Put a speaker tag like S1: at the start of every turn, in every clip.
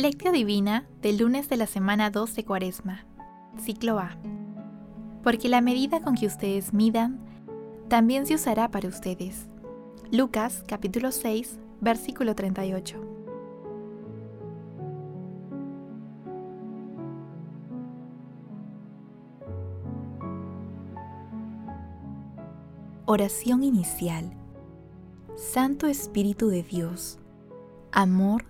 S1: Lectio Divina del lunes de la semana 2 de Cuaresma. Ciclo A. Porque la medida con que ustedes midan, también se usará para ustedes. Lucas capítulo 6, versículo 38. Oración inicial. Santo Espíritu de Dios, amor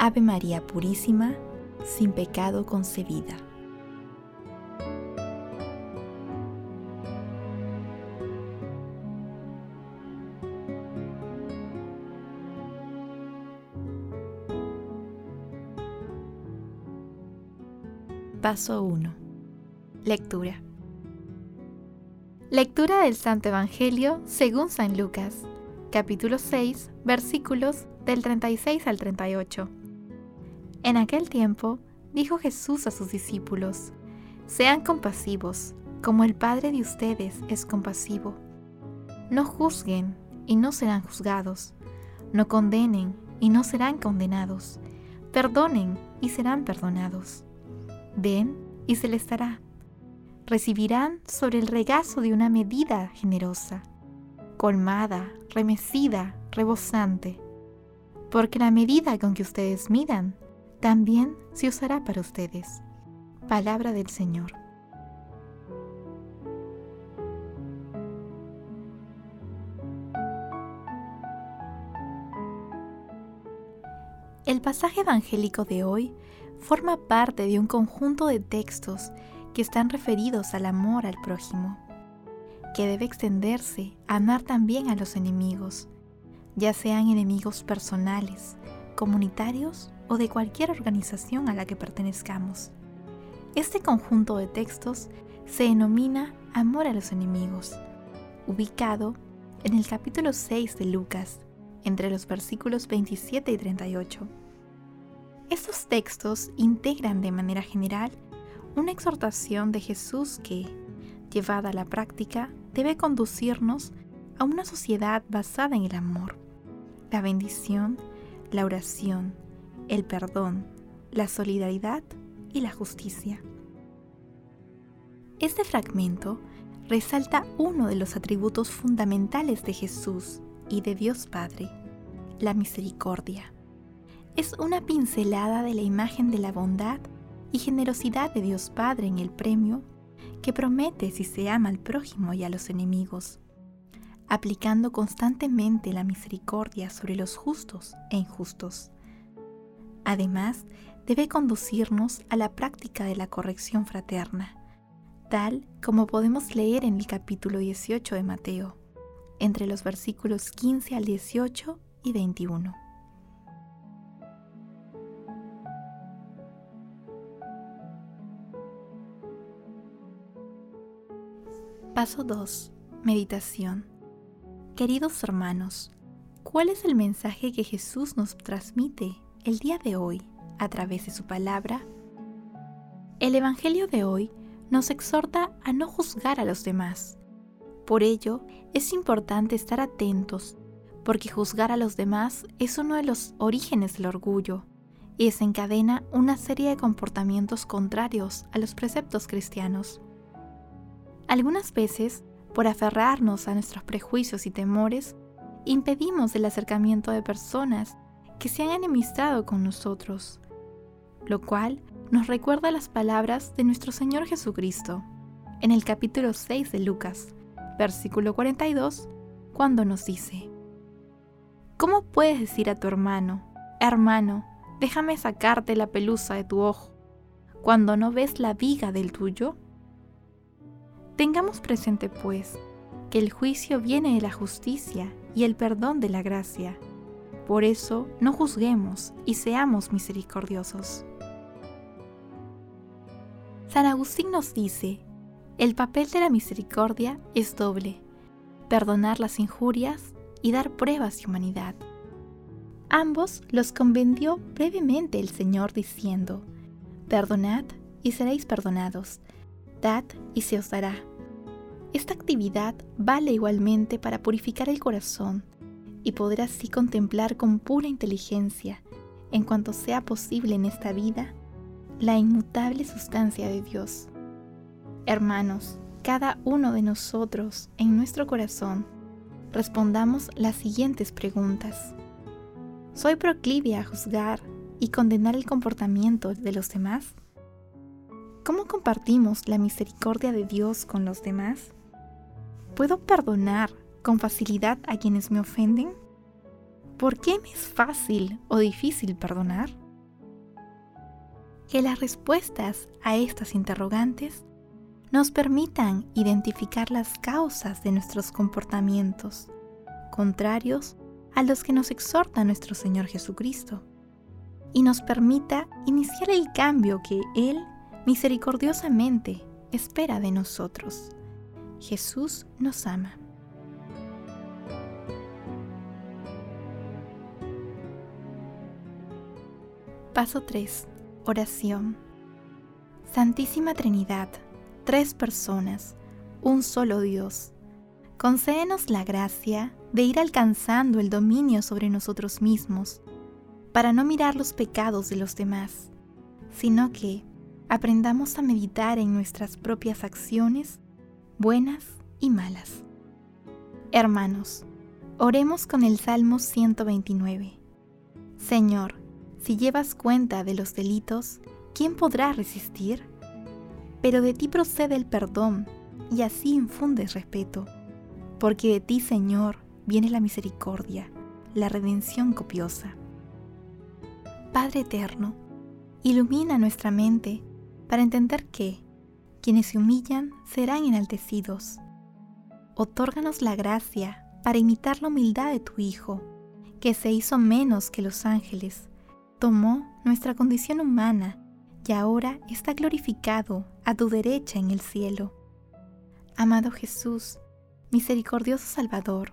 S1: Ave María Purísima, sin pecado concebida. Paso 1. Lectura. Lectura del Santo Evangelio según San Lucas, capítulo 6, versículos del 36 al 38. En aquel tiempo dijo Jesús a sus discípulos, Sean compasivos, como el Padre de ustedes es compasivo. No juzguen y no serán juzgados. No condenen y no serán condenados. Perdonen y serán perdonados. Den y se les dará recibirán sobre el regazo de una medida generosa, colmada, remecida, rebosante, porque la medida con que ustedes midan también se usará para ustedes. Palabra del Señor. El pasaje evangélico de hoy forma parte de un conjunto de textos que están referidos al amor al prójimo, que debe extenderse a amar también a los enemigos, ya sean enemigos personales, comunitarios o de cualquier organización a la que pertenezcamos. Este conjunto de textos se denomina Amor a los enemigos, ubicado en el capítulo 6 de Lucas, entre los versículos 27 y 38. Estos textos integran de manera general una exhortación de Jesús que, llevada a la práctica, debe conducirnos a una sociedad basada en el amor, la bendición, la oración, el perdón, la solidaridad y la justicia. Este fragmento resalta uno de los atributos fundamentales de Jesús y de Dios Padre, la misericordia. Es una pincelada de la imagen de la bondad y generosidad de Dios Padre en el premio que promete si se ama al prójimo y a los enemigos, aplicando constantemente la misericordia sobre los justos e injustos. Además, debe conducirnos a la práctica de la corrección fraterna, tal como podemos leer en el capítulo 18 de Mateo, entre los versículos 15 al 18 y 21. Paso 2. Meditación. Queridos hermanos, ¿cuál es el mensaje que Jesús nos transmite el día de hoy a través de su palabra? El Evangelio de hoy nos exhorta a no juzgar a los demás. Por ello, es importante estar atentos, porque juzgar a los demás es uno de los orígenes del orgullo y desencadena una serie de comportamientos contrarios a los preceptos cristianos. Algunas veces, por aferrarnos a nuestros prejuicios y temores, impedimos el acercamiento de personas que se han enemistado con nosotros, lo cual nos recuerda las palabras de nuestro Señor Jesucristo en el capítulo 6 de Lucas, versículo 42, cuando nos dice, ¿Cómo puedes decir a tu hermano, hermano, déjame sacarte la pelusa de tu ojo, cuando no ves la viga del tuyo? Tengamos presente, pues, que el juicio viene de la justicia y el perdón de la gracia, Por eso no juzguemos y seamos misericordiosos. San Agustín nos dice, el papel de la misericordia es doble, perdonar las injurias y dar pruebas de humanidad. Ambos los convendió brevemente el Señor diciendo, Perdonad y seréis perdonados, dad y se os dará. Esta actividad vale igualmente para purificar el corazón y poder así contemplar con pura inteligencia, en cuanto sea posible en esta vida, la inmutable sustancia de Dios. Hermanos, cada uno de nosotros en nuestro corazón respondamos las siguientes preguntas. ¿Soy proclive a juzgar y condenar el comportamiento de los demás? ¿Cómo compartimos la misericordia de Dios con los demás? ¿Puedo perdonar con facilidad a quienes me ofenden? ¿Por qué me es fácil o difícil perdonar? Que las respuestas a estas interrogantes nos permitan identificar las causas de nuestros comportamientos, contrarios a los que nos exhorta nuestro Señor Jesucristo, y nos permita iniciar el cambio que Él misericordiosamente espera de nosotros. Jesús nos ama. Paso 3. Oración. Santísima Trinidad, tres personas, un solo Dios. Concédenos la gracia de ir alcanzando el dominio sobre nosotros mismos, para no mirar los pecados de los demás, sino que aprendamos a meditar en nuestras propias acciones, buenas y malas. Hermanos, oremos con el Salmo 129. Señor, si llevas cuenta de los delitos, ¿quién podrá resistir? pero de ti procede el perdón, y así infundes respeto, porque de ti, Señor, viene la misericordia, la redención copiosa. Padre eterno, ilumina nuestra mente para entender que quienes se humillan serán enaltecidos. Otórganos la gracia para imitar la humildad de tu Hijo, que se hizo menos que los ángeles, tomó nuestra condición humana y ahora está glorificado a tu derecha en el cielo. Amado Jesús, misericordioso Salvador,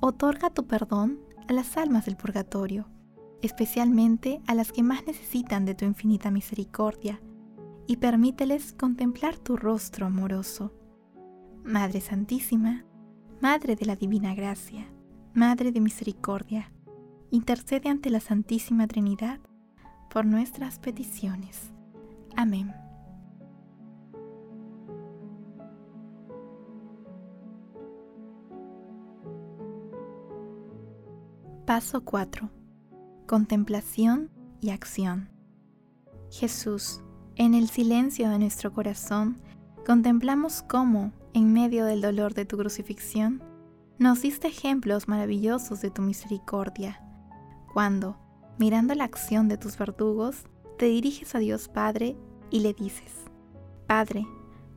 S1: otorga tu perdón a las almas del purgatorio, especialmente a las que más necesitan de tu infinita misericordia, y permíteles contemplar tu rostro amoroso. Madre Santísima, Madre de la Divina Gracia, Madre de Misericordia, intercede ante la Santísima Trinidad por nuestras peticiones. Amén. Paso 4. Contemplación y acción. Jesús, en el silencio de nuestro corazón, contemplamos cómo, en medio del dolor de tu crucifixión, nos diste ejemplos maravillosos de tu misericordia, cuando, mirando la acción de tus verdugos, te diriges a Dios Padre y le dices, Padre,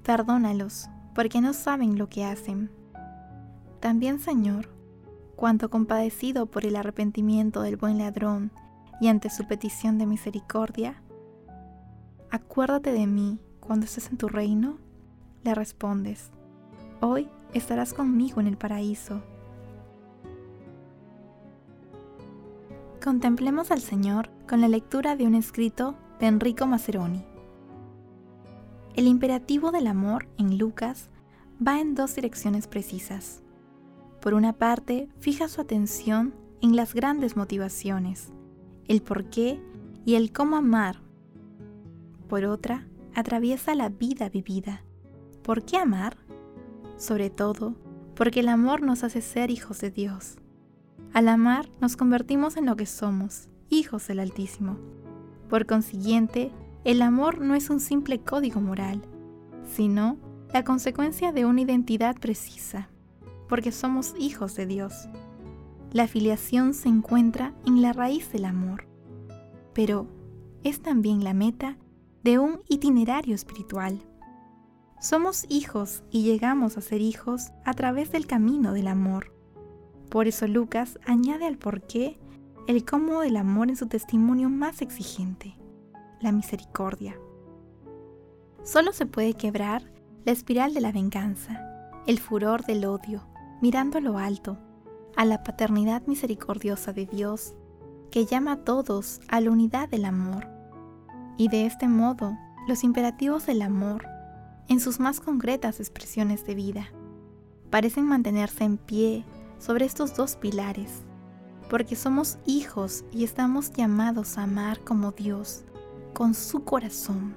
S1: perdónalos, porque no saben lo que hacen. También, Señor, cuanto compadecido por el arrepentimiento del buen ladrón y ante su petición de misericordia, acuérdate de mí cuando estés en tu reino, le respondes, hoy estarás conmigo en el paraíso. Contemplemos al Señor con la lectura de un escrito de Enrico Maceroni. El imperativo del amor en Lucas va en dos direcciones precisas. Por una parte, fija su atención en las grandes motivaciones, el por qué y el cómo amar. Por otra, atraviesa la vida vivida. ¿Por qué amar? Sobre todo, porque el amor nos hace ser hijos de Dios. Al amar nos convertimos en lo que somos, hijos del Altísimo. Por consiguiente, el amor no es un simple código moral, sino la consecuencia de una identidad precisa, porque somos hijos de Dios. La filiación se encuentra en la raíz del amor, pero es también la meta de un itinerario espiritual. Somos hijos y llegamos a ser hijos a través del camino del amor. Por eso Lucas añade al porqué el cómo del amor en su testimonio más exigente, la misericordia. Solo se puede quebrar la espiral de la venganza, el furor del odio, mirando a lo alto, a la paternidad misericordiosa de Dios, que llama a todos a la unidad del amor. Y de este modo, los imperativos del amor, en sus más concretas expresiones de vida, parecen mantenerse en pie sobre estos dos pilares, porque somos hijos y estamos llamados a amar como Dios, con su corazón.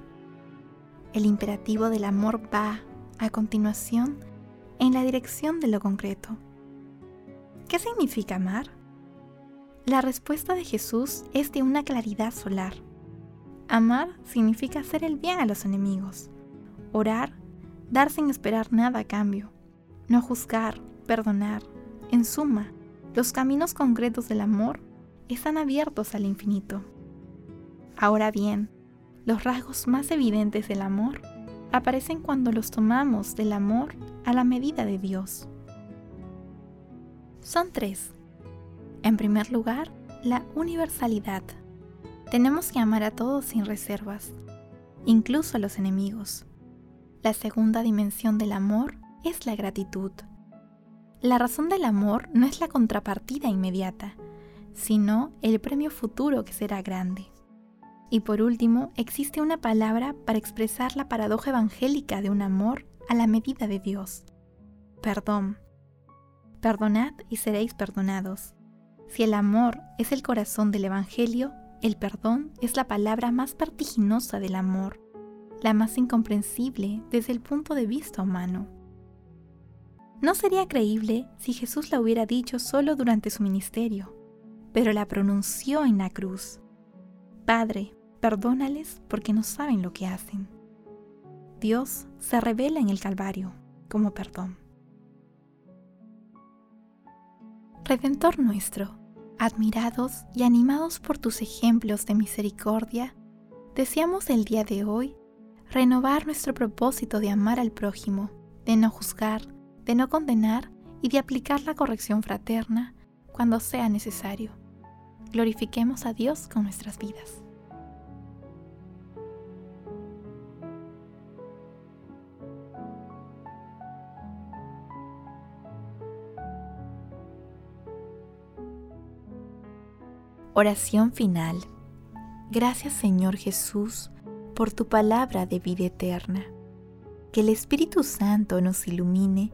S1: El imperativo del amor va, a continuación, en la dirección de lo concreto. ¿Qué significa amar? La respuesta de Jesús es de una claridad solar. Amar significa hacer el bien a los enemigos, orar, dar sin esperar nada a cambio, no juzgar, perdonar, en suma, los caminos concretos del amor están abiertos al infinito. Ahora bien, los rasgos más evidentes del amor aparecen cuando los tomamos del amor a la medida de Dios. Son tres. En primer lugar, la universalidad. Tenemos que amar a todos sin reservas, incluso a los enemigos. La segunda dimensión del amor es la gratitud. La razón del amor no es la contrapartida inmediata, sino el premio futuro que será grande. Y por último, existe una palabra para expresar la paradoja evangélica de un amor a la medida de Dios. Perdón. Perdonad y seréis perdonados. Si el amor es el corazón del Evangelio, el perdón es la palabra más vertiginosa del amor, la más incomprensible desde el punto de vista humano. No sería creíble si Jesús la hubiera dicho solo durante su ministerio, pero la pronunció en la cruz. Padre, perdónales porque no saben lo que hacen. Dios se revela en el Calvario como perdón. Redentor nuestro, admirados y animados por tus ejemplos de misericordia, deseamos el día de hoy renovar nuestro propósito de amar al prójimo, de no juzgar, de no condenar y de aplicar la corrección fraterna cuando sea necesario. Glorifiquemos a Dios con nuestras vidas. Oración final. Gracias Señor Jesús por tu palabra de vida eterna. Que el Espíritu Santo nos ilumine